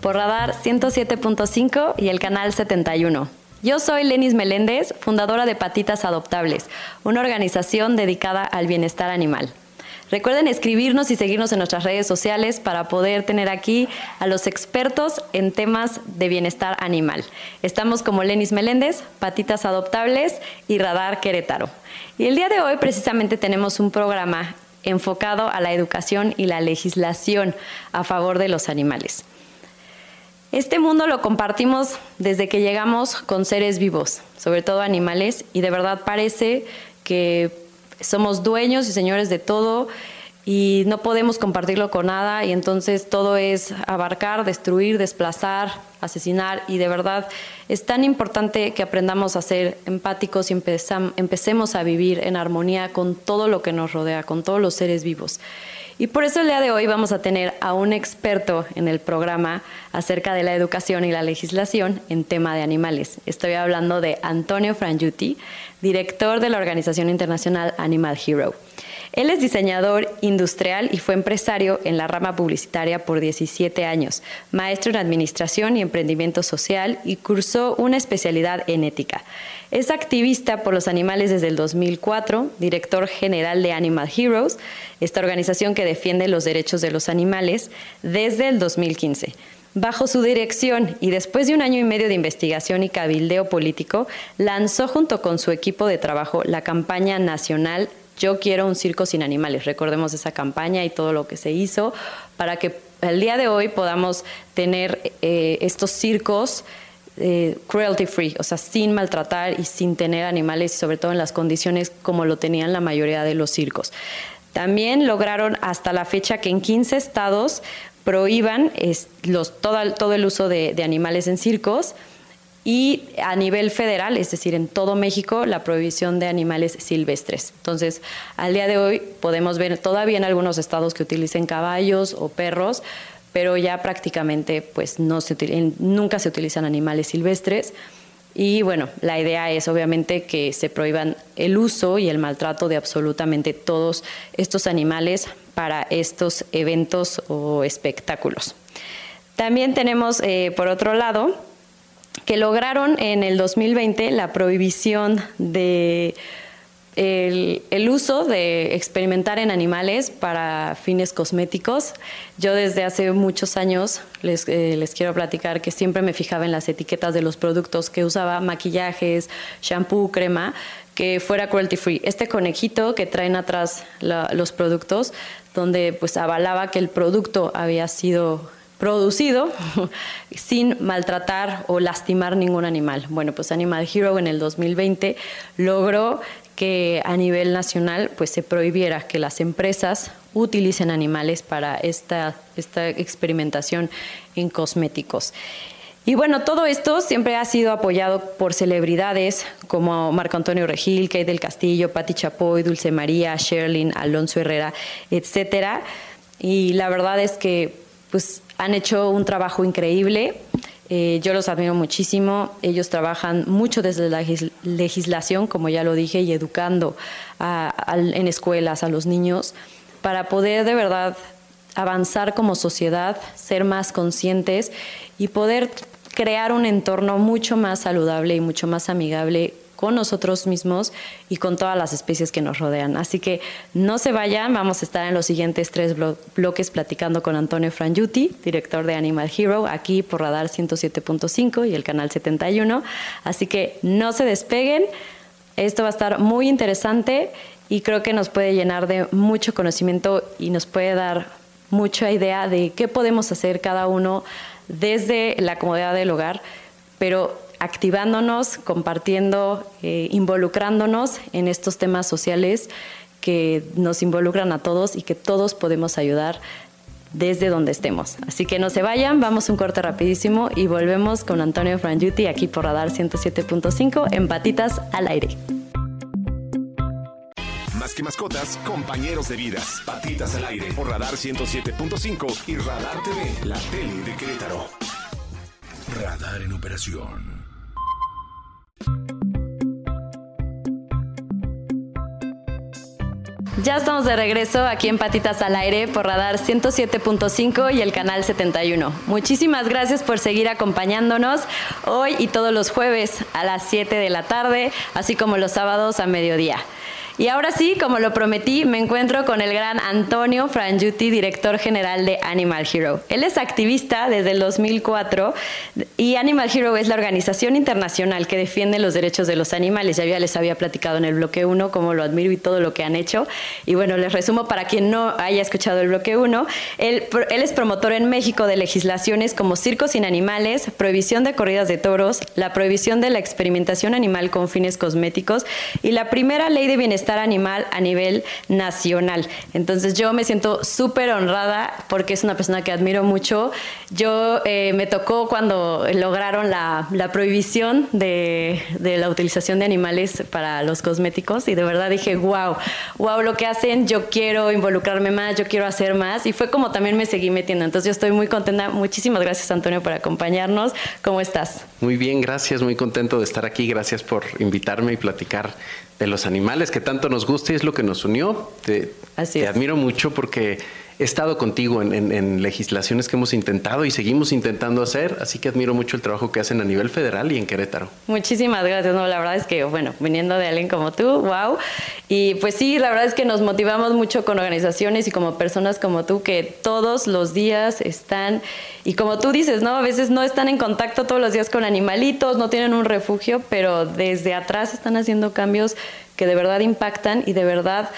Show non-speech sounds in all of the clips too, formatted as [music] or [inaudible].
por Radar 107.5 y el canal 71. Yo soy Lenis Meléndez, fundadora de Patitas Adoptables, una organización dedicada al bienestar animal. Recuerden escribirnos y seguirnos en nuestras redes sociales para poder tener aquí a los expertos en temas de bienestar animal. Estamos como Lenis Meléndez, Patitas Adoptables y Radar Querétaro. Y el día de hoy precisamente tenemos un programa enfocado a la educación y la legislación a favor de los animales. Este mundo lo compartimos desde que llegamos con seres vivos, sobre todo animales, y de verdad parece que somos dueños y señores de todo y no podemos compartirlo con nada y entonces todo es abarcar, destruir, desplazar, asesinar y de verdad es tan importante que aprendamos a ser empáticos y empecemos a vivir en armonía con todo lo que nos rodea, con todos los seres vivos. Y por eso el día de hoy vamos a tener a un experto en el programa acerca de la educación y la legislación en tema de animales. Estoy hablando de Antonio Frangiuti, director de la organización internacional Animal Hero. Él es diseñador industrial y fue empresario en la rama publicitaria por 17 años, maestro en administración y emprendimiento social y cursó una especialidad en ética. Es activista por los animales desde el 2004, director general de Animal Heroes, esta organización que defiende los derechos de los animales, desde el 2015. Bajo su dirección y después de un año y medio de investigación y cabildeo político, lanzó junto con su equipo de trabajo la campaña nacional yo quiero un circo sin animales. Recordemos esa campaña y todo lo que se hizo para que el día de hoy podamos tener eh, estos circos eh, cruelty free, o sea, sin maltratar y sin tener animales sobre todo en las condiciones como lo tenían la mayoría de los circos. También lograron hasta la fecha que en 15 estados prohíban todo, todo, el uso de animales en circos y a nivel federal, es decir, en todo México, la prohibición de animales silvestres. Entonces, al día de hoy podemos ver todavía en algunos estados que utilicen caballos o perros, pero ya prácticamente pues nunca se utilizan animales silvestres. Y bueno, la idea es obviamente que se prohíban el uso y el maltrato de absolutamente todos estos animales para estos eventos o espectáculos. También tenemos, eh, por otro lado, que lograron en el 2020 la prohibición de el, uso de experimentar en animales para fines cosméticos. Yo desde hace muchos años les, eh, les, quiero platicar que siempre me fijaba en las etiquetas de los productos que usaba, maquillajes, shampoo, crema, que fuera cruelty free. Este conejito que traen atrás los productos, donde pues avalaba que el producto había sido producido [laughs] sin maltratar o lastimar ningún animal. Bueno, pues Animal Hero en el 2020 logró que a nivel nacional pues se prohibiera que las empresas utilicen animales para esta, esta experimentación en cosméticos. Y bueno, todo esto siempre ha sido apoyado por celebridades como Marco Antonio Regil, Kate del Castillo, Patti Chapoy, Dulce María, Sherlyn, Alonso Herrera, etcétera. Y la verdad es que pues han hecho un trabajo increíble. Eh, yo los admiro muchísimo. Ellos trabajan mucho desde la legislación, como ya lo dije, y educando en escuelas a los niños para poder de verdad avanzar como sociedad, ser más conscientes y poder crear un entorno mucho más saludable y mucho más amigable con nosotros mismos y con todas las especies que nos rodean. Así que no se vayan, vamos a estar en los siguientes tres bloques platicando con Antonio Frangiuti, director de Animal Hero, aquí por Radar 107.5 y el canal 71. Así que no se despeguen, esto va a estar muy interesante y creo que nos puede llenar de mucho conocimiento y nos puede dar mucha idea de qué podemos hacer cada uno desde la comodidad del hogar, pero activándonos, compartiendo, eh, involucrándonos en estos temas sociales que nos involucran a todos y que todos podemos ayudar desde donde estemos. Así que no se vayan, vamos un corte rapidísimo y volvemos con Antonio Frangiuti aquí por Radar 107.5 en Patitas al Aire. Más que mascotas, compañeros de vidas. Patitas al Aire por Radar 107.5 y Radar TV, la tele de Querétaro. Radar en operación. Ya estamos de regreso aquí en Patitas al Aire por Radar 107.5 y el canal 71. Muchísimas gracias por seguir acompañándonos hoy y todos los jueves a las 7 de la tarde, así como los sábados a mediodía. Y ahora sí, como lo prometí, me encuentro con el gran Antonio Frangiuti, director general de Animal Hero. Él es activista desde el 2004 y Animal Hero es la organización internacional que defiende los derechos de los animales. Ya les había platicado en el bloque 1 cómo lo admiro y todo lo que han hecho. Y bueno, les resumo para quien no haya escuchado el bloque 1. Él, él es promotor en México de legislaciones como circos sin animales, prohibición de corridas de toros, la prohibición de la experimentación animal con fines cosméticos y la primera ley de bienestar animal a nivel nacional. Entonces yo me siento súper honrada porque es una persona que admiro mucho. Yo eh, me tocó cuando lograron la, prohibición de, la utilización de animales para los cosméticos y de verdad dije, wow, wow lo que hacen, yo quiero involucrarme más, yo quiero hacer más y fue como también me seguí metiendo. Entonces yo estoy muy contenta. Muchísimas gracias Antonio por acompañarnos. ¿Cómo estás? Muy bien, gracias, muy contento de estar aquí. Gracias por invitarme y platicar de los animales que tanto nos gusta y es lo que nos unió. Te, te admiro mucho porque he estado contigo en, legislaciones que hemos intentado y seguimos intentando hacer, así que admiro mucho el trabajo que hacen a nivel federal y en Querétaro. Muchísimas gracias, no, la verdad es que, bueno, viniendo de alguien como tú, wow. Y pues sí, la verdad es que nos motivamos mucho con organizaciones y como personas como tú que todos los días están, y como tú dices, ¿no? A veces no están en contacto todos los días con animalitos, no tienen un refugio, pero desde atrás están haciendo cambios que de verdad impactan y de verdad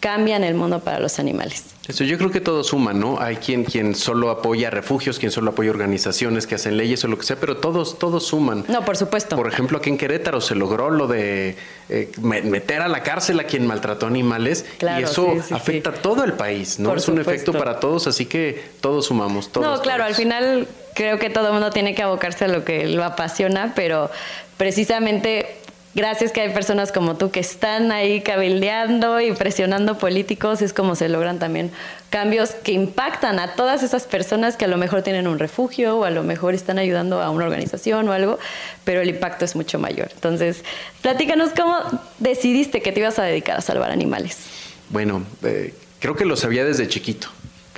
cambian el mundo para los animales. Eso yo creo que todo suma, ¿no? Hay quien, quien solo apoya refugios, quien solo apoya organizaciones que hacen leyes o lo que sea, pero todos, todos suman. No, por supuesto. Por ejemplo, aquí en Querétaro se logró lo de eh, meter a la cárcel a quien maltrató animales y eso afecta a todo el país, ¿no? es un efecto para todos, así que todos sumamos. Todos, no, claro, al final creo que todo el mundo tiene que abocarse a lo que lo apasiona, pero precisamente gracias que hay personas como tú que están ahí cabildeando y presionando políticos, es como se logran también cambios que impactan a todas esas personas que a lo mejor tienen un refugio o a lo mejor están ayudando a una organización o algo, pero el impacto es mucho mayor. Entonces, platícanos cómo decidiste que te ibas a dedicar a salvar animales. Bueno, eh, creo que lo sabía desde chiquito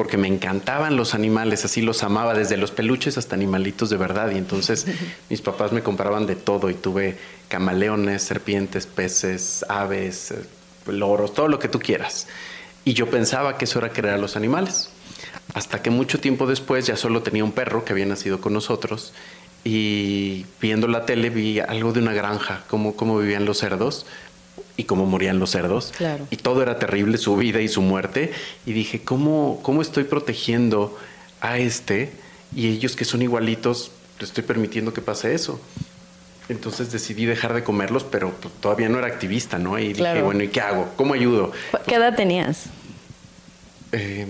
porque me encantaban los animales, así los amaba, desde los peluches hasta animalitos de verdad. Y entonces [laughs] mis papás me compraban de todo y tuve camaleones, serpientes, peces, aves, eh, loros, todo lo que tú quieras. Y yo pensaba que eso era querer a los animales. Hasta que mucho tiempo después ya solo tenía un perro que había nacido con nosotros y viendo la tele vi algo de una granja, cómo, cómo vivían los cerdos y cómo morían los cerdos. Y todo era terrible, su vida y su muerte. Y dije, ¿cómo, cómo estoy protegiendo a este y ellos que son igualitos, le estoy permitiendo que pase eso? Entonces decidí dejar de comerlos, pero pues, todavía no era activista, ¿no? Y dije, bueno, ¿y qué hago? ¿Cómo ayudo? ¿Qué edad tenías? Eh,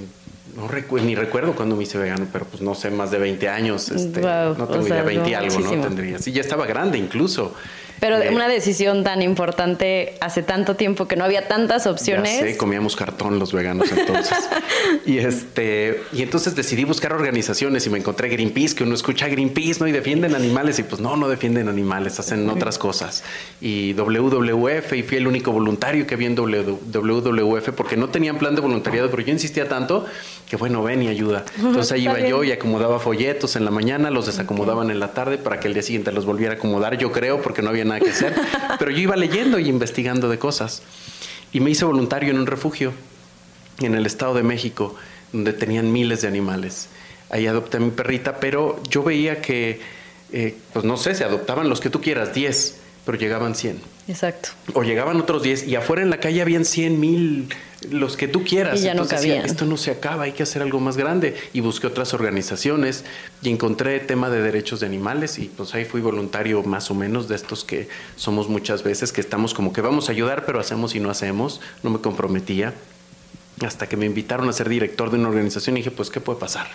no ni recuerdo cuando me hice vegano, pero pues no sé, más de 20 años. Este, no tengo idea, 20 y algo, ¿no? Tendría. Sí, ya estaba grande incluso. Pero una decisión tan importante hace tanto tiempo que no había tantas opciones. Sí, comíamos cartón los veganos entonces. [laughs] y este y entonces decidí buscar organizaciones y me encontré Greenpeace, que uno escucha Greenpeace, ¿no? Y defienden animales y pues no, no defienden animales, hacen otras cosas. Y WWF y fui el único voluntario que había en WWF porque no tenían plan de voluntariado, pero yo insistía tanto que bueno, ven y ayuda. [laughs] Entonces ahí iba yo y acomodaba folletos en la mañana, los desacomodaban en la tarde para que el día siguiente los volviera a acomodar, yo creo, porque no había que hacer, pero yo iba leyendo y investigando de cosas. Y me hice voluntario en un refugio en el Estado de México, donde tenían miles de animales. Ahí adopté a mi perrita, pero yo veía que, eh, pues no sé, se adoptaban los que tú quieras, 10, pero llegaban 100. Exacto. O llegaban otros 10 y afuera en la calle habían 100 mil, los que tú quieras. Y ya no cabían. esto no se acaba, hay que hacer algo más grande. Y busqué otras organizaciones y encontré tema de derechos de animales y pues ahí fui voluntario más o menos de estos que somos muchas veces, que estamos como que vamos a ayudar, pero hacemos y no hacemos. No me comprometía. hasta que me invitaron a ser director de una organización y dije, pues, ¿qué puede pasar?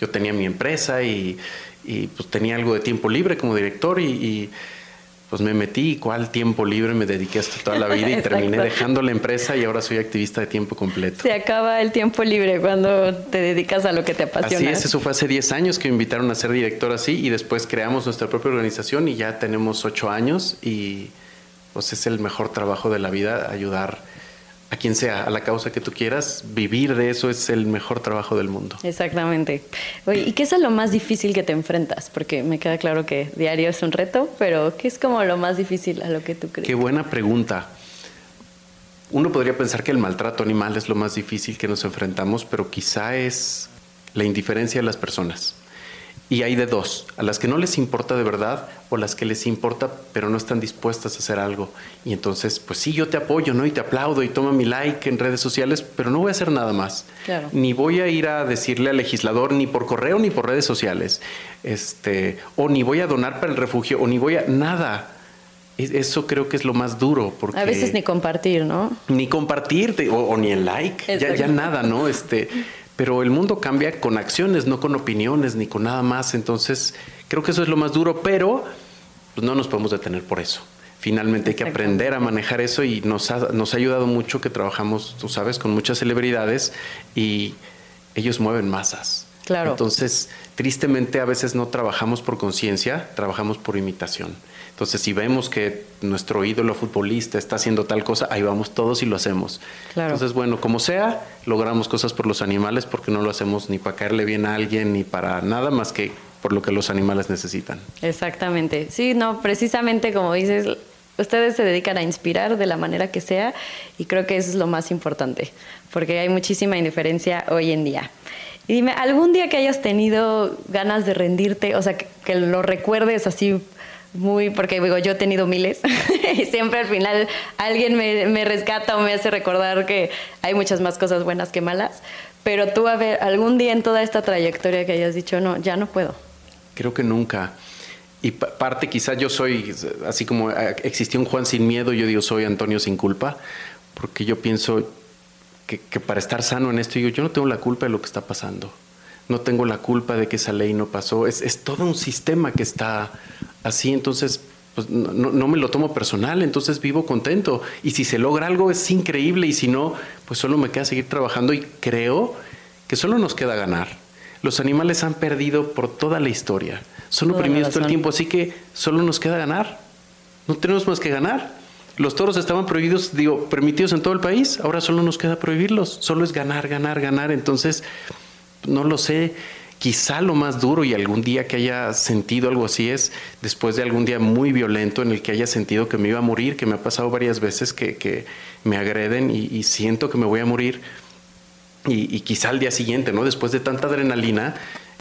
Yo tenía mi empresa y, y pues tenía algo de tiempo libre como director y, y pues me metí, ¿cuál tiempo libre? Me dediqué hasta toda la vida y [laughs] terminé dejando la empresa y ahora soy activista de tiempo completo. Se acaba el tiempo libre cuando te dedicas a lo que te apasiona. Así es, eso fue hace 10 años que me invitaron a ser director así y después creamos nuestra propia organización y ya tenemos 8 años y pues es el mejor trabajo de la vida ayudar a quien sea, a la causa que tú quieras, vivir de eso es el mejor trabajo del mundo. Exactamente. Oye, ¿y qué es lo más difícil que te enfrentas? Porque me queda claro que diario es un reto, pero ¿qué es como lo más difícil a lo que tú crees? Qué buena pregunta. Uno podría pensar que el maltrato animal es lo más difícil que nos enfrentamos, pero quizá es la indiferencia de las personas. Y hay de dos, a las que no les importa de verdad o las que les importa pero no están dispuestas a hacer algo. Y entonces, pues sí, yo te apoyo, ¿no? Y te aplaudo y toma mi like en redes sociales, pero no voy a hacer nada más. Claro. Ni voy a ir a decirle al legislador ni por correo ni por redes sociales. Este, o ni voy a donar para el refugio o ni voy a nada. Es- Eso creo que es lo más duro porque A veces ni compartir, ¿no? ni compartir o, o ni el like, ya, ya nada, ¿no? Este, pero el mundo cambia con acciones, no con opiniones ni con nada más. Entonces, creo que eso es lo más duro, pero pues, no nos podemos detener por eso. Finalmente hay que aprender a manejar eso y nos ha, nos ha ayudado mucho que trabajamos, tú sabes, con muchas celebridades y ellos mueven masas. Claro. Entonces, tristemente a veces no trabajamos por conciencia, trabajamos por imitación. Entonces, si vemos que nuestro ídolo futbolista está haciendo tal cosa, ahí vamos todos y lo hacemos. Claro. Entonces, bueno, como sea, logramos cosas por los animales porque no lo hacemos ni para caerle bien a alguien ni para nada más que por lo que los animales necesitan. Exactamente. Sí, no, precisamente como dices, ustedes se dedican a inspirar de la manera que sea y creo que eso es lo más importante, porque hay muchísima indiferencia hoy en día. Y dime, ¿algún día que hayas tenido ganas de rendirte, o sea, que, que lo recuerdes así muy, porque digo, yo he tenido miles [laughs] y siempre al final alguien me, me rescata o me hace recordar que hay muchas más cosas buenas que malas, pero tú, a ver, algún día en toda esta trayectoria que hayas dicho, no, ya no puedo. Creo que nunca. Y pa- parte quizás yo soy, así como eh, existía un Juan sin miedo, yo digo soy Antonio sin culpa, porque yo pienso que, que para estar sano en esto, digo, yo no tengo la culpa de lo que está pasando. No tengo la culpa de que esa ley no pasó. Es, es todo un sistema que está así, entonces pues, no, no- me lo tomo personal, entonces vivo contento. Y si se logra algo es increíble y si no, pues solo me queda seguir trabajando y creo que solo nos queda ganar. Los animales han perdido por toda la historia. Son Toda oprimidos todo el tiempo, así que solo nos queda ganar. No tenemos más que ganar. Los toros estaban prohibidos, digo, permitidos en todo el país, ahora solo nos queda prohibirlos. Solo es ganar, ganar, ganar. Entonces, no lo sé. Quizá lo más duro y algún día que haya sentido algo así es después de algún día muy violento en el que haya sentido que me iba a morir, que me ha pasado varias veces que, que me agreden y, siento que me voy a morir. Y, quizá al día siguiente, ¿no? Después de tanta adrenalina,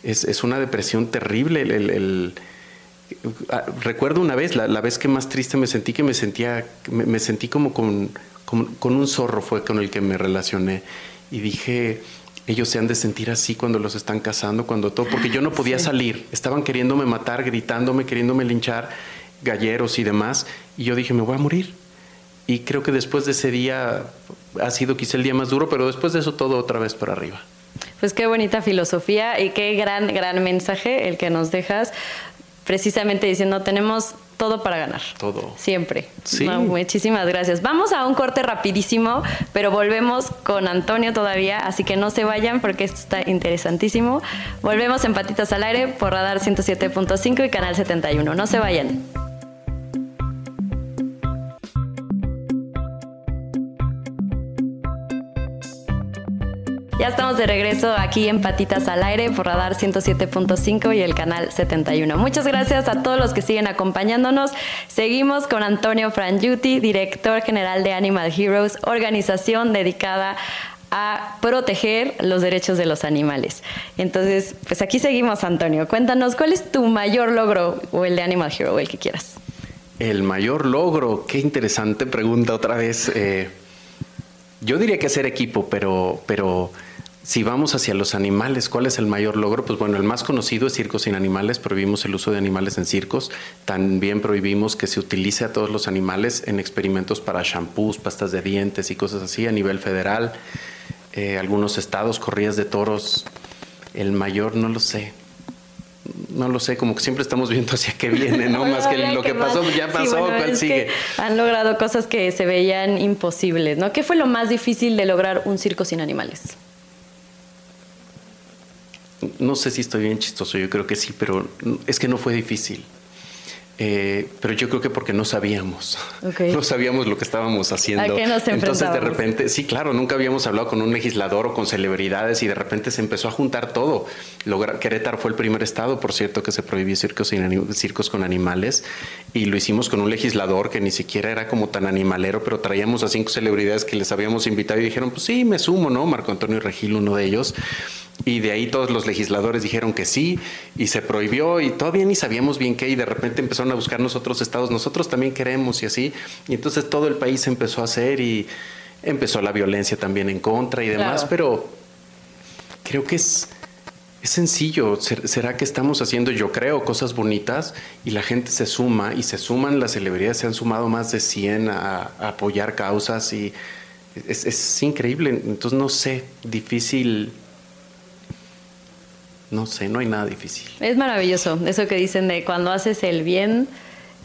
es, es una depresión terrible. el- Ah, recuerdo una vez, la, la vez que más triste me sentí, que me sentía, me, sentí como con, con un zorro fue con el que me relacioné. Y dije, ellos se han de sentir así cuando los están cazando, cuando todo, porque yo no podía salir. Estaban queriéndome matar, gritándome, queriéndome linchar, galleros y demás. Y yo dije, me voy a morir. Y creo que después de ese día ha sido quizá el día más duro, pero después de eso todo otra vez para arriba. Pues qué bonita filosofía y qué gran, gran mensaje el que nos dejas, precisamente diciendo, tenemos todo para ganar. Todo. Siempre. Sí. No, muchísimas gracias. Vamos a un corte rapidísimo, pero volvemos con Antonio todavía, así que no se vayan porque esto está interesantísimo. Volvemos en Patitas al Aire por Radar 107.5 y Canal 71. No se vayan. Ya estamos de regreso aquí en Patitas al Aire por Radar 107.5 y el canal 71. Muchas gracias a todos los que siguen acompañándonos. Seguimos con Antonio Frangiuti, director general de Animal Heroes, organización dedicada a proteger los derechos de los animales. Entonces, pues aquí seguimos, Antonio. Cuéntanos, ¿cuál es tu mayor logro o el de Animal Hero, el que quieras? El mayor logro, qué interesante pregunta otra vez. Eh, yo diría que hacer equipo, pero, pero si vamos hacia los animales, ¿cuál es el mayor logro? Pues bueno, el más conocido es Circos sin Animales. Prohibimos el uso de animales en circos. También prohibimos que se utilice a todos los animales en experimentos para shampoos, pastas de dientes y cosas así a nivel federal. eh, algunos estados, corridas de toros. El mayor, no lo sé. No lo sé, como que siempre estamos viendo hacia qué viene, ¿no? [laughs] más que lo que pasó, ya pasó, ¿cuál sigue? Han logrado cosas que se veían imposibles, ¿no? ¿Qué fue lo más difícil de lograr un circo sin animales? No sé si estoy bien chistoso, yo creo que sí, pero es que no fue difícil. Eh, pero yo creo que porque no sabíamos, [laughs] no sabíamos lo que estábamos haciendo. ¿A qué nos Entonces de repente, sí, claro, nunca habíamos hablado con un legislador o con celebridades y de repente se empezó a juntar todo. Querétaro fue el primer estado, por cierto, que se prohibió circos, circos con animales y lo hicimos con un legislador que ni siquiera era como tan animalero, pero traíamos a cinco celebridades que les habíamos invitado y dijeron, pues sí, me sumo, ¿no? Marco Antonio Regil, uno de ellos. Y de ahí todos los legisladores dijeron que sí y se prohibió y todavía ni sabíamos bien qué y de repente empezaron a buscarnos otros estados, nosotros también queremos y así. Y entonces todo el país empezó a hacer y empezó la violencia también en contra y demás, pero creo que es, es sencillo. ¿Será que estamos haciendo, yo creo, cosas bonitas y la gente se suma y se suman, las celebridades se han sumado más de 100 a, apoyar causas y es, es increíble. Entonces no sé, difícil no sé, no hay nada difícil. Es maravilloso, eso que dicen de cuando haces el bien,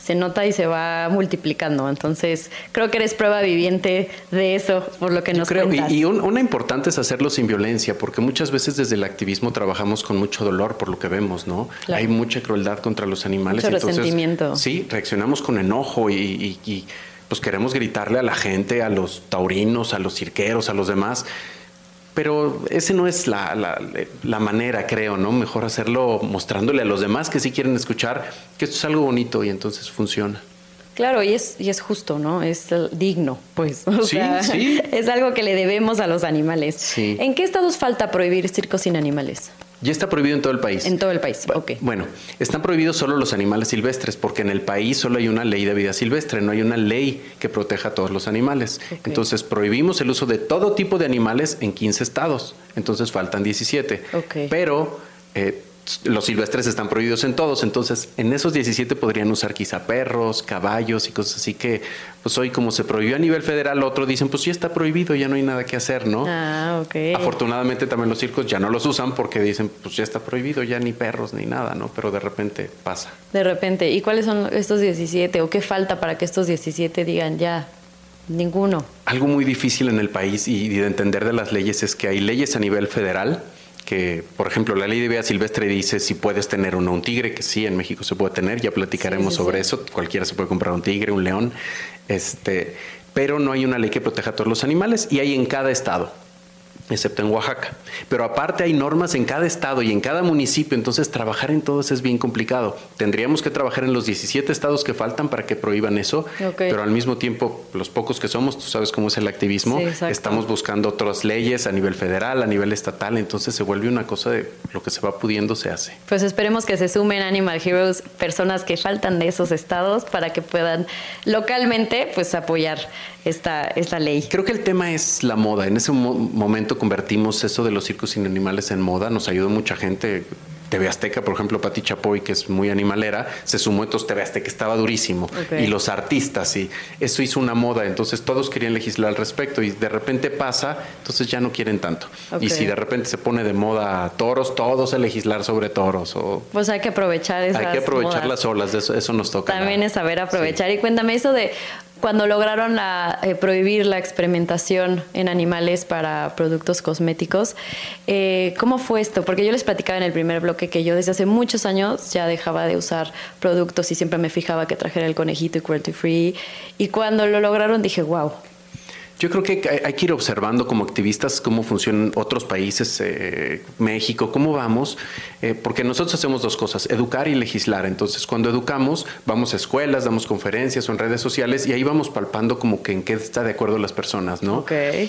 se nota y se va multiplicando. Entonces, creo que eres prueba viviente de eso, por lo que nos creo, Y, una importante es hacerlo sin violencia, porque muchas veces desde el activismo trabajamos con mucho dolor por lo que vemos, ¿no? Hay mucha crueldad contra los animales. Mucho resentimiento. Sí, reaccionamos con enojo y, y pues queremos gritarle a la gente, a los taurinos, a los cirqueros, a los demás pero ese no es la, la, manera, creo, ¿no? Mejor hacerlo mostrándole a los demás que sí quieren escuchar que esto es algo bonito y entonces funciona. Claro, y es, y es justo, ¿no? Es digno, pues. [laughs] O sí, sí. [laughs] Es algo que le debemos a los animales. Sí. ¿En qué estados falta prohibir circos sin animales? Ya está prohibido en todo el país. En todo el país, ok. Bueno, están prohibidos solo los animales silvestres, porque en el país solo hay una ley de vida silvestre, no hay una ley que proteja a todos los animales. Entonces, prohibimos el uso de todo tipo de animales en 15 estados. Entonces, faltan 17. Okay. Pero eh, los silvestres están prohibidos en todos, entonces en esos 17 podrían usar quizá perros, caballos y cosas así que, pues hoy como se prohibió a nivel federal, otro dicen, pues ya está prohibido, ya no hay nada que hacer, ¿no? Ah, ok. Afortunadamente también los circos ya no los usan porque dicen, pues ya está prohibido, ya ni perros ni nada, ¿no? Pero de repente pasa. De repente, ¿y cuáles son estos 17 o qué falta para que estos 17 digan ya? Ninguno. Algo muy difícil en el país y de entender de las leyes es que hay leyes a nivel federal que, por ejemplo, la ley de vida silvestre dice si puedes tener uno, un tigre, que sí, en México se puede tener, ya platicaremos sobre eso, cualquiera se puede comprar un tigre, un león, este, pero no hay una ley que proteja a todos los animales y hay en cada estado excepto en Oaxaca. Pero aparte hay normas en cada estado y en cada municipio, entonces trabajar en todos es bien complicado. Tendríamos que trabajar en los 17 estados que faltan para que prohíban eso, pero al mismo tiempo, los pocos que somos, tú sabes cómo es el activismo, estamos buscando otras leyes a nivel federal, a nivel estatal, entonces se vuelve una cosa de lo que se va pudiendo se hace. Pues esperemos que se sumen Animal Heroes personas que faltan de esos estados para que puedan localmente pues apoyar esta, esta ley. Creo que el tema es la moda. En ese momento convertimos eso de los circos sin animales en moda. Nos ayudó mucha gente. TV Azteca, por ejemplo, Pati Chapoy, que es muy animalera, se sumó, entonces TV Azteca estaba durísimo. Y los artistas, y eso hizo una moda, entonces todos querían legislar al respecto y de repente pasa, entonces ya no quieren tanto. Y si de repente se pone de moda toros, todos a legislar sobre toros. O, pues hay que aprovechar esas Hay que aprovechar las olas, eso, eso nos toca. También es saber aprovechar. Y cuéntame eso de cuando lograron eh, prohibir la experimentación en animales para productos cosméticos, eh, ¿cómo fue esto? Porque yo les platicaba en el primer bloque que yo desde hace muchos años ya dejaba de usar productos y siempre me fijaba que trajera el conejito y cruelty free. Y cuando lo lograron dije, wow, yo creo que hay que ir observando como activistas cómo funcionan otros países, eh, México, cómo vamos, eh, porque nosotros hacemos dos cosas, educar y legislar. Entonces, cuando educamos, vamos a escuelas, damos conferencias o en redes sociales y ahí vamos palpando como que en qué está de acuerdo las personas, ¿no?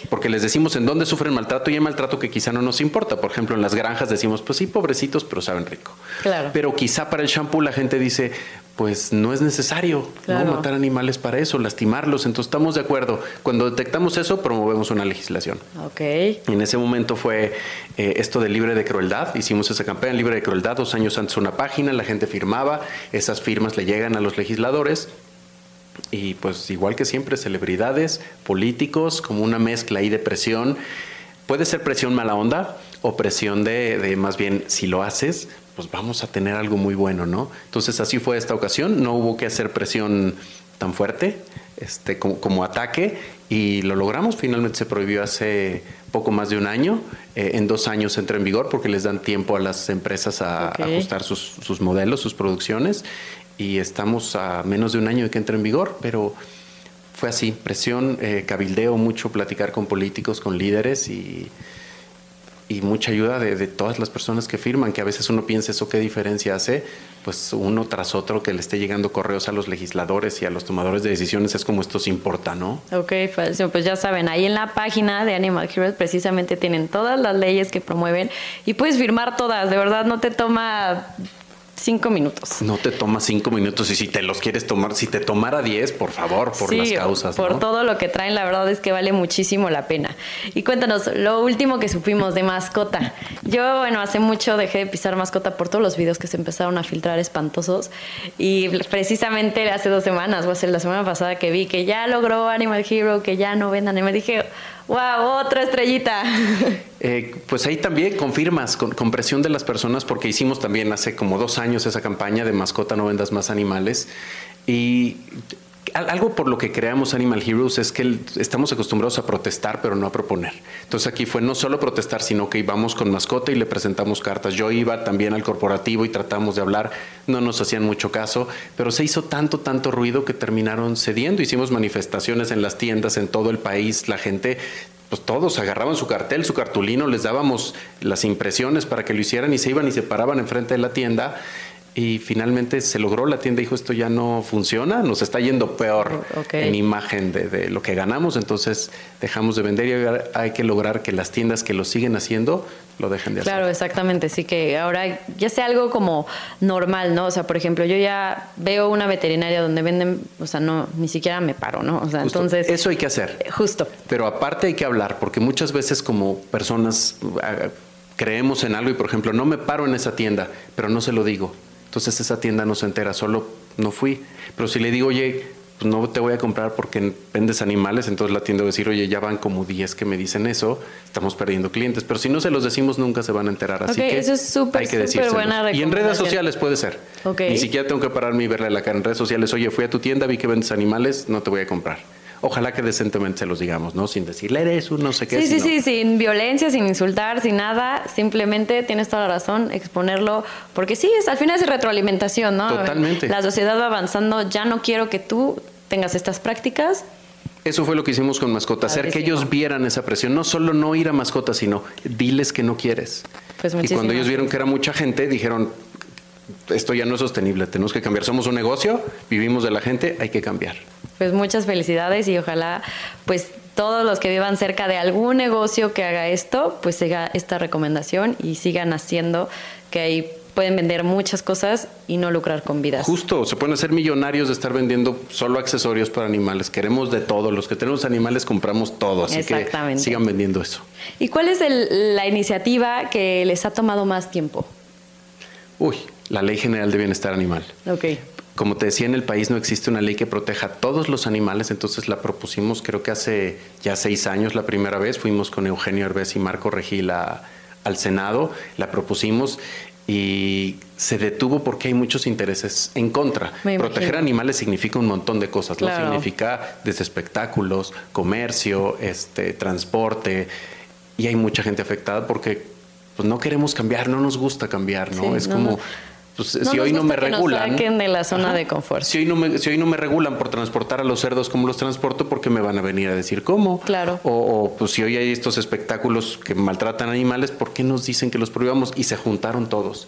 Porque les decimos en dónde sufren maltrato y hay maltrato que quizá no nos importa. Por ejemplo, en las granjas decimos, pues sí, pobrecitos, pero saben rico. Claro. Pero quizá para el shampoo la gente dice, pues no es necesario ¿no? matar animales para eso, lastimarlos. Entonces estamos de acuerdo. Cuando detectamos eso, promovemos una legislación. Okay. en ese momento fue eh, esto de libre de crueldad. Hicimos esa campaña libre de crueldad dos años antes una página, la gente firmaba, esas firmas le llegan a los legisladores. Y pues igual que siempre, celebridades, políticos, como una mezcla ahí de presión puede ser presión mala onda o presión de, de más bien si lo haces, pues vamos a tener algo muy bueno, ¿no? Entonces así fue esta ocasión, no hubo que hacer presión tan fuerte este, como, ataque y lo logramos. Finalmente se prohibió hace poco más de un año. Eh, en dos años entra en vigor porque les dan tiempo a las empresas a, ajustar sus, sus, modelos, sus producciones y estamos a menos de un año de que entre en vigor, pero fue así, presión, eh, cabildeo mucho, platicar con políticos, con líderes y y mucha ayuda de, todas las personas que firman, que a veces uno piensa eso qué diferencia hace, pues uno tras otro que le esté llegando correos a los legisladores y a los tomadores de decisiones es como esto se importa, ¿no? Ok, pues, pues ya saben, ahí en la página de Animal Heroes precisamente tienen todas las leyes que promueven y puedes firmar todas, de verdad no te toma cinco minutos. No te toma cinco minutos y si te los quieres tomar, si te tomara diez, por favor, por las causas. Por todo lo que traen, la verdad es que vale muchísimo la pena. Y cuéntanos, lo último que supimos de mascota. Yo, bueno, hace mucho dejé de pisar mascota por todos los videos que se empezaron a filtrar espantosos. Y precisamente hace dos semanas, o hace la semana pasada que vi que ya logró Animal Hero, que ya no vendan. Y me dije, ¡Wow! Otra estrellita. [laughs] Eh, pues ahí también confirmas, con, con, presión de las personas, porque hicimos también hace como dos años esa campaña de mascota no vendas más animales. Y algo por lo que creamos Animal Heroes es que estamos acostumbrados a protestar, pero no a proponer. Entonces aquí fue no solo protestar, sino que íbamos con mascota y le presentamos cartas. Yo iba también al corporativo y tratamos de hablar, no nos hacían mucho caso, pero se hizo tanto, tanto ruido que terminaron cediendo. Hicimos manifestaciones en las tiendas en todo el país, la gente pues todos agarraban su cartel, su cartulino, les dábamos las impresiones para que lo hicieran y se iban y se paraban enfrente de la tienda y finalmente se logró, la tienda dijo esto ya no funciona, nos está yendo peor en imagen de, lo que ganamos, entonces dejamos de vender y hay que lograr que las tiendas que lo siguen haciendo lo dejen de hacer. Claro, exactamente, sí que ahora ya sea algo como normal, ¿no? O sea, por ejemplo, yo ya veo una veterinaria donde venden, o sea, no, ni siquiera me paro, ¿no? O sea, entonces... Eso hay que hacer. Eh, justo. Pero aparte hay que hablar, porque muchas veces como personas ah, creemos en algo y, por ejemplo, no me paro en esa tienda, pero no se lo digo entonces esa tienda no se entera, solo no fui. Pero si le digo, oye, pues no te voy a comprar porque vendes animales, entonces la tienda va a decir, oye, ya van como 10 que me dicen eso, estamos perdiendo clientes. Pero si no se los decimos, nunca se van a enterar. Así que eso es súper, súper buena Y en redes sociales puede ser. Ni siquiera tengo que pararme y verle la cara en redes sociales. Oye, fui a tu tienda, vi que vendes animales, no te voy a comprar ojalá que decentemente se los digamos, ¿no? Sin decirle eres un no sé qué. Sí, sí, sí, sin violencia, sin insultar, sin nada. Simplemente tienes toda la razón, exponerlo, porque sí, es, al final es retroalimentación, ¿no? Totalmente. La sociedad va avanzando, ya no quiero que tú tengas estas prácticas. Eso fue lo que hicimos con mascota, hacer que ellos vieran esa presión, no solo no ir a mascota, sino diles que no quieres. Pues y cuando ellos vieron que era mucha gente, dijeron, esto ya no es sostenible, tenemos que cambiar, somos un negocio, vivimos de la gente, hay que cambiar pues muchas felicidades y ojalá pues todos los que vivan cerca de algún negocio que haga esto, pues siga esta recomendación y sigan haciendo que ahí pueden vender muchas cosas y no lucrar con vidas. Justo, se pueden hacer millonarios de estar vendiendo solo accesorios para animales. Queremos de todo, los que tenemos animales compramos todo, así que sigan vendiendo eso. ¿Y cuál es la iniciativa que les ha tomado más tiempo? Uy, la Ley General de Bienestar Animal. Ok. Como te decía, en el país no existe una ley que proteja a todos los animales, entonces la propusimos creo que hace ya seis años la primera vez, fuimos con Eugenio Herbés y Marco Regil al Senado, la propusimos y se detuvo porque hay muchos intereses en contra. Proteger animales significa un montón de cosas, ¿no? Significa desde espectáculos, comercio, este, transporte, y hay mucha gente afectada porque pues, no queremos cambiar, no nos gusta cambiar, ¿no? es como... Pues, si hoy no me regulan. de la zona de confort. Si hoy, no me, si hoy no me regulan por transportar a los cerdos como los transporto, porque me van a venir a decir cómo? Claro. O, pues si hoy hay estos espectáculos que maltratan animales, ¿por qué nos dicen que los prohibamos? Y se juntaron todos.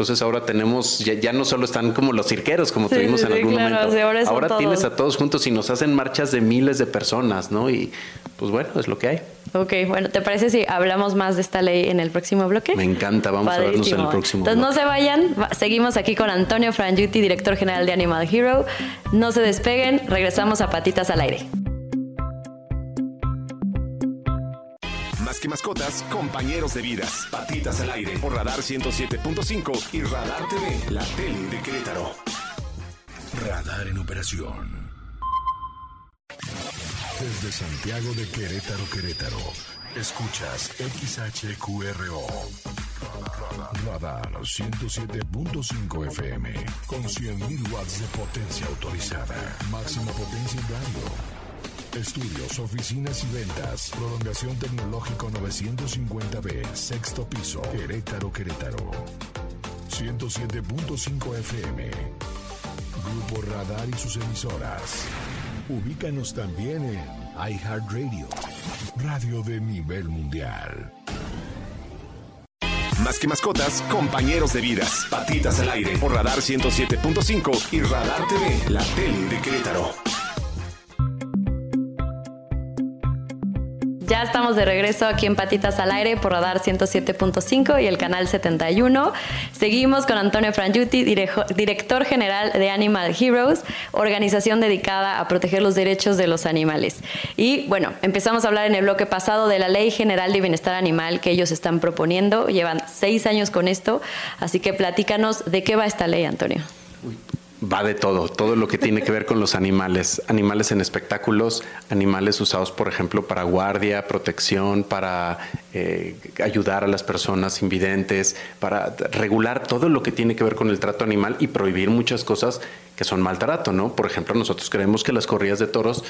Entonces ahora tenemos, ya, no solo están como los cirqueros, como tuvimos en algún momento. ahora, tienes a todos juntos y nos hacen marchas de miles de personas, ¿no? Y pues bueno, es lo que hay. Ok, bueno, ¿te parece si hablamos más de esta ley en el próximo bloque? Me encanta, vamos a vernos en el próximo Entonces no se vayan, seguimos aquí con Antonio Frangiuti, director general de Animal Hero. No se despeguen, regresamos a Patitas al Aire. Que mascotas, compañeros de vidas. Patitas al aire por Radar 107.5 y Radar TV, la tele de Querétaro. Radar en operación. Desde Santiago de Querétaro, Querétaro. Escuchas XHQRO. Radar 107.5 FM con 100.000 watts de potencia autorizada. Máxima potencia en radio. Estudios, oficinas y ventas. Prolongación tecnológico 950B, sexto piso, Querétaro, Querétaro. 107.5 FM. Grupo Radar y sus emisoras. Ubícanos también en iHeartRadio, radio de nivel mundial. Más que mascotas, compañeros de vidas. Patitas al aire por Radar 107.5 y Radar TV, la tele de Querétaro. Ya estamos de regreso aquí en Patitas al Aire por Radar 107.5 y el canal 71. Seguimos con Antonio Frangiuti, director general de Animal Heroes, organización dedicada a proteger los derechos de los animales. Y bueno, empezamos a hablar en el bloque pasado de la Ley General de Bienestar Animal que ellos están proponiendo. Llevan seis años con esto, así que platícanos de qué va esta ley, Antonio va de todo, todo lo que tiene que ver con los animales, animales en espectáculos, animales usados, por ejemplo, para guardia, protección, para eh, ayudar a las personas invidentes, para regular todo lo que tiene que ver con el trato animal y prohibir muchas cosas que son maltrato, ¿no? Por ejemplo, nosotros creemos que las corridas de toros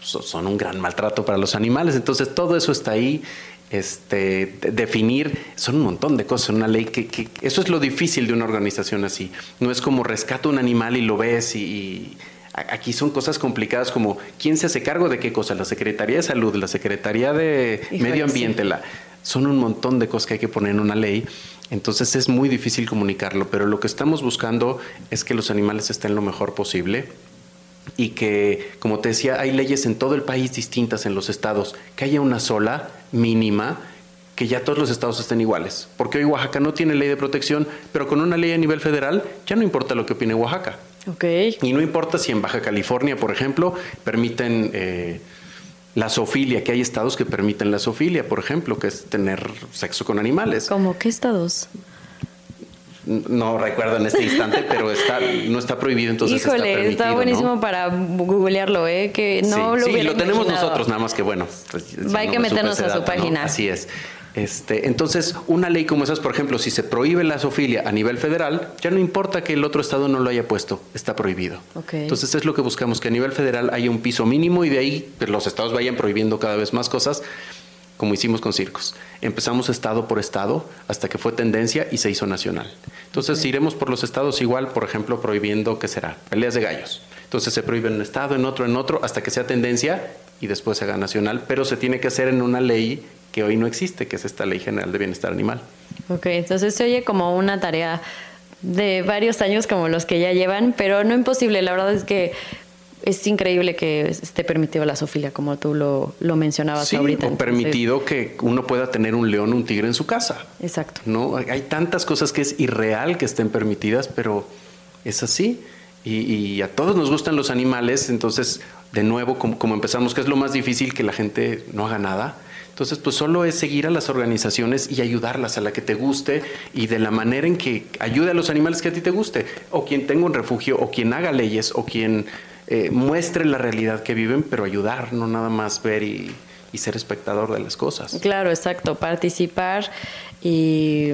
son un gran maltrato para los animales, entonces todo eso está ahí este, definir, son un montón de cosas, una ley que, eso es lo difícil de una organización así. No es como rescata un animal y lo ves y, aquí son cosas complicadas como quién se hace cargo de qué cosa, la Secretaría de Salud, la Secretaría de Medio Ambiente, la, son un montón de cosas que hay que poner en una ley. Entonces es muy difícil comunicarlo, pero lo que estamos buscando es que los animales estén lo mejor posible y que, como te decía, hay leyes en todo el país distintas en los estados, que haya una sola mínima que ya todos los estados estén iguales. Porque hoy Oaxaca no tiene ley de protección, pero con una ley a nivel federal ya no importa lo que opine Oaxaca. Okay. Y no importa si en Baja California, por ejemplo, permiten eh, la zoofilia, que hay estados que permiten la zoofilia, por ejemplo, que es tener sexo con animales. ¿Cómo qué estados? No recuerdo en este instante, [laughs] pero está, no está prohibido, entonces Híjole, está, buenísimo para googlearlo, ¿eh? Que no sí, lo Sí, lo tenemos nosotros, nada más que bueno. Pues, hay que meternos a su página. Así es. Este, entonces, una ley como esas, por ejemplo, si se prohíbe la zoofilia a nivel federal, ya no importa que el otro estado no lo haya puesto, está prohibido. Entonces, es lo que buscamos, que a nivel federal haya un piso mínimo y de ahí que los estados vayan prohibiendo cada vez más cosas, como hicimos con circos. Empezamos estado por estado hasta que fue tendencia y se hizo nacional. Entonces iremos por los estados igual, por ejemplo, prohibiendo, ¿qué será? Peleas de gallos. Entonces se prohíbe en un estado, en otro, en otro, hasta que sea tendencia y después se haga nacional, pero se tiene que hacer en una ley que hoy no existe, que es esta Ley General de Bienestar Animal. Ok, entonces se oye como una tarea de varios años como los que ya llevan, pero no imposible. La verdad es que es increíble que esté permitido la zoofilia, como tú lo, lo mencionabas sí, ahorita. O permitido que uno pueda tener un león o un tigre en su casa. Exacto. No, hay tantas cosas que es irreal que estén permitidas, pero es así. Y, a todos nos gustan los animales, entonces, de nuevo, como, como empezamos, que es lo más difícil que la gente no haga nada. Entonces, pues solo es seguir a las organizaciones y ayudarlas a la que te guste y de la manera en que ayude a los animales que a ti te guste. O quien tenga un refugio, o quien haga leyes, o quien eh, muestre la realidad que viven, pero ayudar, no nada más ver y, ser espectador de las cosas. Claro, exacto, participar y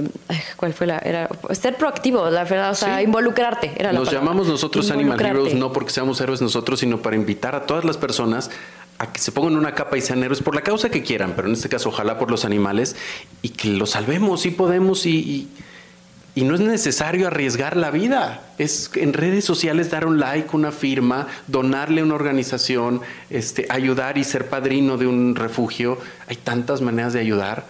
¿cuál fue la? Era ser proactivo, la verdad, o sea, involucrarte. Era Nos llamamos nosotros Animal Heroes no porque seamos héroes nosotros, sino para invitar a todas las personas a que se pongan una capa y sean héroes por la causa que quieran, pero en este caso ojalá por los animales y que los salvemos, si podemos y y no es necesario arriesgar la vida. Es en redes sociales dar un like, una firma, donarle a una organización, este, ayudar y ser padrino de un refugio. Hay tantas maneras de ayudar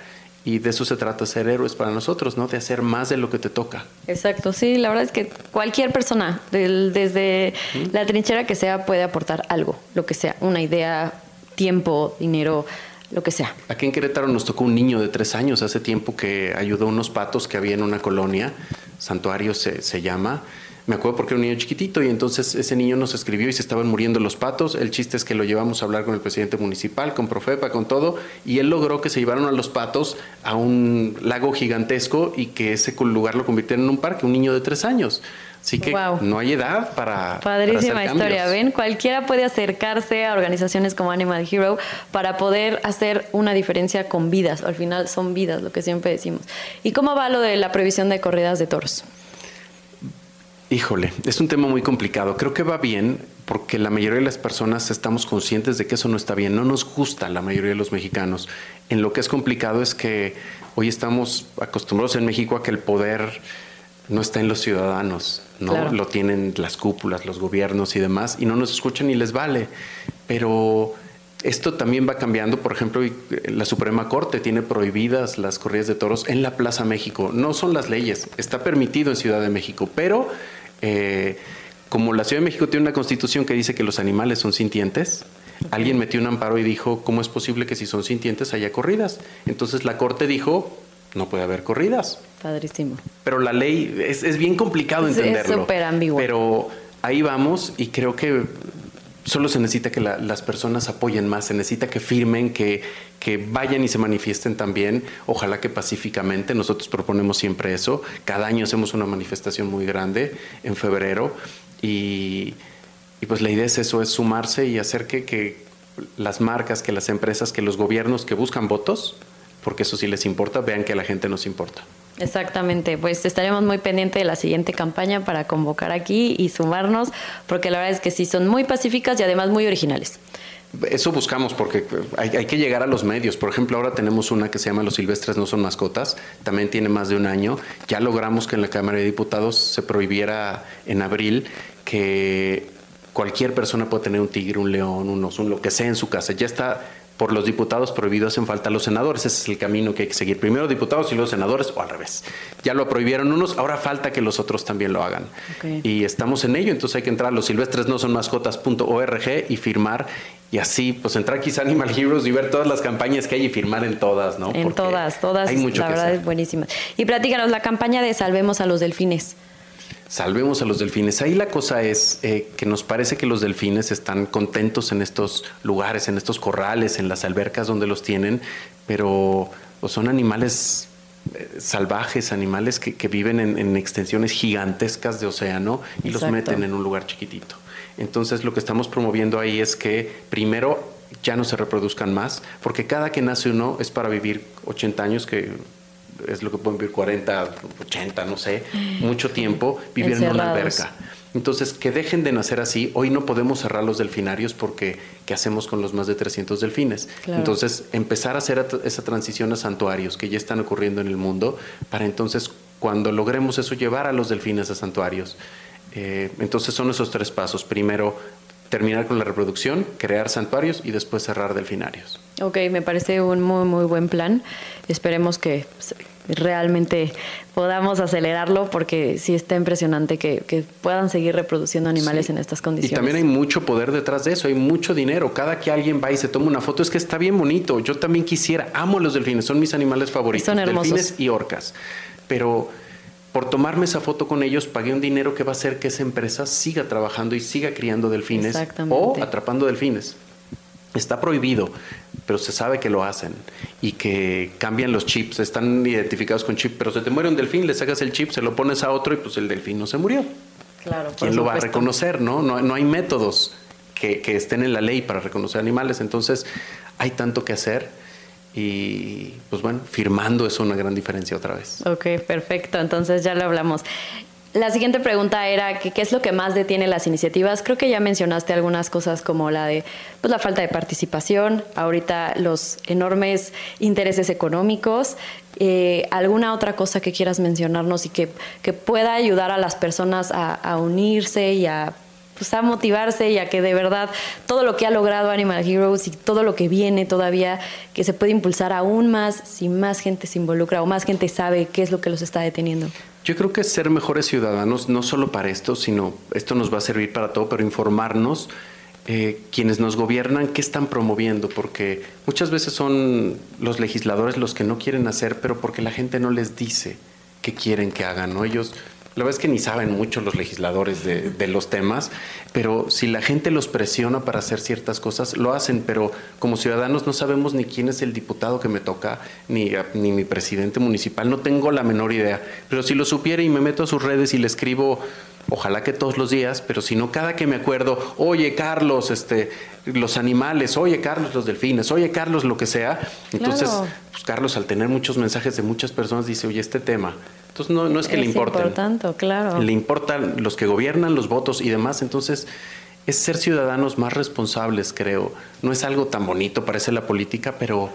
y de eso se trata ser héroes para nosotros, ¿no? De hacer más de lo que te toca. Exacto, sí, la verdad es que cualquier persona, desde la trinchera que sea, puede aportar algo, lo que sea, una idea, tiempo, dinero, lo que sea. Aquí en Querétaro nos tocó un niño de tres años hace tiempo que ayudó a unos patos que había en una colonia, Santuario se, se llama. Me acuerdo porque era un niño chiquitito y entonces ese niño nos escribió y se estaban muriendo los patos. El chiste es que lo llevamos a hablar con el presidente municipal, con Profepa, con todo, y él logró que se llevaron a los patos a un lago gigantesco y que ese lugar lo convirtiera en un parque, un niño de tres años. Así que no hay edad para. Padrísima historia. Ven, cualquiera puede acercarse a organizaciones como Animal Hero para poder hacer una diferencia con vidas. Al final son vidas, lo que siempre decimos. ¿Y cómo va lo de la previsión de corridas de toros? Híjole, es un tema muy complicado. Creo que va bien porque la mayoría de las personas estamos conscientes de que eso no está bien. No nos gusta la mayoría de los mexicanos. En lo que es complicado es que hoy estamos acostumbrados en México a que el poder no está en los ciudadanos, ¿no? Lo tienen las cúpulas, los gobiernos y demás, y no nos escuchan y les vale. Pero esto también va cambiando. Por ejemplo, la Suprema Corte tiene prohibidas las corridas de toros en la Plaza México. No son las leyes, está permitido en Ciudad de México, pero eh, como la Ciudad de México tiene una constitución que dice que los animales son sintientes, alguien metió un amparo y dijo, ¿cómo es posible que si son sintientes haya corridas? Entonces la Corte dijo, no puede haber corridas. Padrísimo. Pero la ley es, bien complicado entenderlo. Es súper ambiguo. Pero ahí vamos y creo que solo se necesita que las personas apoyen más, se necesita que firmen, que, que vayan y se manifiesten también, ojalá que pacíficamente, nosotros proponemos siempre eso, cada año hacemos una manifestación muy grande en febrero y, y pues la idea es eso, es sumarse y hacer que, que las marcas, que las empresas, que los gobiernos que buscan votos, porque eso sí les importa, vean que a la gente nos importa. Exactamente, pues estaremos muy pendientes de la siguiente campaña para convocar aquí y sumarnos, porque la verdad es que sí son muy pacíficas y además muy originales. Eso buscamos porque hay, que llegar a los medios. Por ejemplo, ahora tenemos una que se llama Los Silvestres no son mascotas, también tiene más de un año. Ya logramos que en la Cámara de Diputados se prohibiera en abril que cualquier persona pueda tener un tigre, un león, un oso, lo que sea en su casa. Ya está por los diputados prohibidos hacen falta los senadores. Ese es el camino que hay que seguir. Primero diputados y luego senadores o al revés. Ya lo prohibieron unos, ahora falta que los otros también lo hagan. Y estamos en ello, entonces hay que entrar a los silvestres no son mascotas.org y firmar y así pues entrar quizá Animal Heroes y ver todas las campañas que hay y firmar en todas, ¿no? En todas, todas. Hay mucho la verdad es buenísima. Y platícanos la campaña de Salvemos a los Delfines salvemos a los delfines. Ahí la cosa es eh, que nos parece que los delfines están contentos en estos lugares, en estos corrales, en las albercas donde los tienen, pero son animales eh, salvajes, animales que, viven en, extensiones gigantescas de océano y los meten en un lugar chiquitito. Entonces lo que estamos promoviendo ahí es que primero ya no se reproduzcan más, porque cada que nace uno es para vivir 80 años, que es lo que pueden vivir 40, 80, no sé, mucho tiempo, vivir en una alberca. Entonces, que dejen de nacer así. Hoy no podemos cerrar los delfinarios porque ¿qué hacemos con los más de 300 delfines? Entonces, empezar a hacer esa transición a santuarios que ya están ocurriendo en el mundo, para entonces, cuando logremos eso, llevar a los delfines a santuarios. Eh, entonces, son esos tres pasos. Primero, terminar con la reproducción, crear santuarios y después cerrar delfinarios. Ok, me parece un muy, muy buen plan. Esperemos que realmente podamos acelerarlo porque sí está impresionante que, puedan seguir reproduciendo animales en estas condiciones. Y también hay mucho poder detrás de eso, hay mucho dinero. Cada que alguien va y se toma una foto es que está bien bonito. Yo también quisiera, amo los delfines, son mis animales favoritos. Son hermosos. Delfines y orcas. Pero por tomarme esa foto con ellos, pagué un dinero que va a hacer que esa empresa siga trabajando y siga criando delfines o atrapando delfines. Está prohibido, pero se sabe que lo hacen y que cambian los chips, están identificados con chip, pero se te muere un delfín, le sacas el chip, se lo pones a otro y pues el delfín no se murió. Claro, ¿Quién lo va a reconocer? No, no, no hay métodos que, que estén en la ley para reconocer animales, entonces hay tanto que hacer y pues bueno, firmando es una gran diferencia otra vez. Ok, perfecto, entonces ya lo hablamos. La siguiente pregunta era que, qué es lo que más detiene las iniciativas. Creo que ya mencionaste algunas cosas como la de pues, la falta de participación, ahorita los enormes intereses económicos. Eh, ¿Alguna otra cosa que quieras mencionarnos y que, que pueda ayudar a las personas a unirse y a pues, a motivarse y a que de verdad todo lo que ha logrado Animal Heroes y todo lo que viene todavía, que se puede impulsar aún más si más gente se involucra o más gente sabe qué es lo que los está deteniendo. Yo creo que ser mejores ciudadanos, no solo para esto, sino esto nos va a servir para todo, pero informarnos eh, quienes nos gobiernan qué están promoviendo, porque muchas veces son los legisladores los que no quieren hacer, pero porque la gente no les dice qué quieren que hagan, ¿no? Ellos La verdad es que ni saben mucho los legisladores de, los temas, pero si la gente los presiona para hacer ciertas cosas, lo hacen, pero como ciudadanos no sabemos ni quién es el diputado que me toca, ni, ni mi presidente municipal, no tengo la menor idea. Pero si lo supiera y me meto a sus redes y le escribo ojalá que todos los días, pero si no cada que me acuerdo, oye Carlos, este, los animales, oye Carlos, los delfines, oye Carlos, lo que sea. Entonces, pues Carlos, al tener muchos mensajes de muchas personas, dice, oye, este tema, entonces no, no es que le importe. claro. Le importan los que gobiernan, los votos y demás. Entonces es ser ciudadanos más responsables, creo. No es algo tan bonito, parece la política, pero,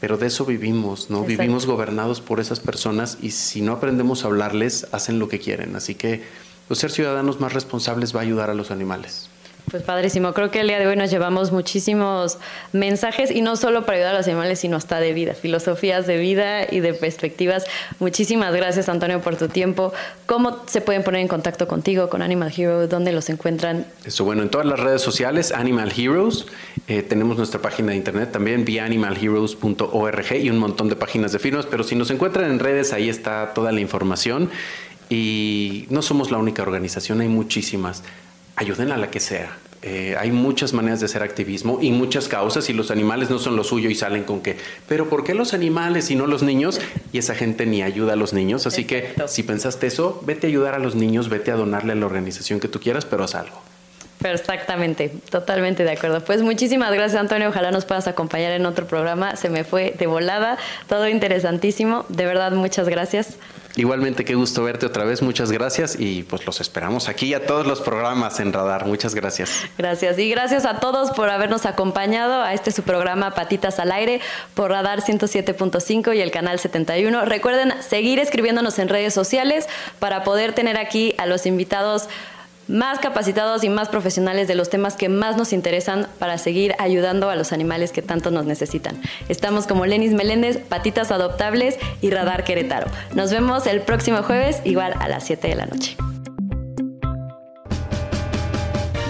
pero de eso vivimos, ¿no? Vivimos gobernados por esas personas y si no aprendemos a hablarles, hacen lo que quieren. Así que pues, ser ciudadanos más responsables va a ayudar a los animales. Pues padrísimo, creo que el día de hoy nos llevamos muchísimos mensajes y no solo para ayudar a los animales, sino hasta de vida, filosofías de vida y de perspectivas. Muchísimas gracias Antonio por tu tiempo. ¿Cómo se pueden poner en contacto contigo, con Animal Hero? ¿Dónde los encuentran? Eso, bueno, en todas las redes sociales, Animal Heroes. Eh, tenemos nuestra página de internet también, viaanimalheroes.org y un montón de páginas de firmas, pero si nos encuentran en redes, ahí está toda la información. Y no somos la única organización, hay muchísimas ayuden a la que sea. Eh, hay muchas maneras de hacer activismo y muchas causas y los animales no son lo suyo y salen con que, pero ¿por qué los animales y no los niños? Y esa gente ni ayuda a los niños. Así que si pensaste eso, vete a ayudar a los niños, vete a donarle a la organización que tú quieras, pero haz algo. Exactamente, totalmente de acuerdo. Pues muchísimas gracias Antonio, ojalá nos puedas acompañar en otro programa. Se me fue de volada, todo interesantísimo. De verdad, muchas gracias. Igualmente, qué gusto verte otra vez. Muchas gracias y pues los esperamos aquí a todos los programas en Radar. Muchas gracias. Gracias y gracias a todos por habernos acompañado a este su programa Patitas al Aire por Radar 107.5 y el canal 71. Recuerden seguir escribiéndonos en redes sociales para poder tener aquí a los invitados más capacitados y más profesionales de los temas que más nos interesan para seguir ayudando a los animales que tanto nos necesitan. Estamos como Lenis Meléndez, Patitas Adoptables y Radar Querétaro. Nos vemos el próximo jueves, igual a las 7 de la noche.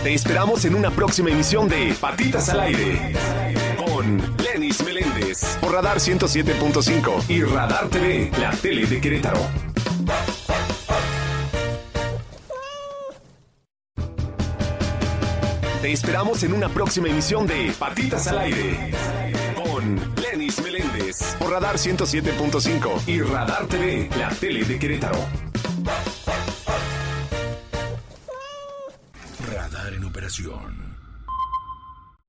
Te esperamos en una próxima emisión de Patitas al Aire con Lenis Meléndez por Radar 107.5 y Radar TV, la tele de Querétaro. Te esperamos en una próxima emisión de Patitas al Aire con Lenis Meléndez por Radar 107.5 y Radar TV, la tele de Querétaro. Radar en operación.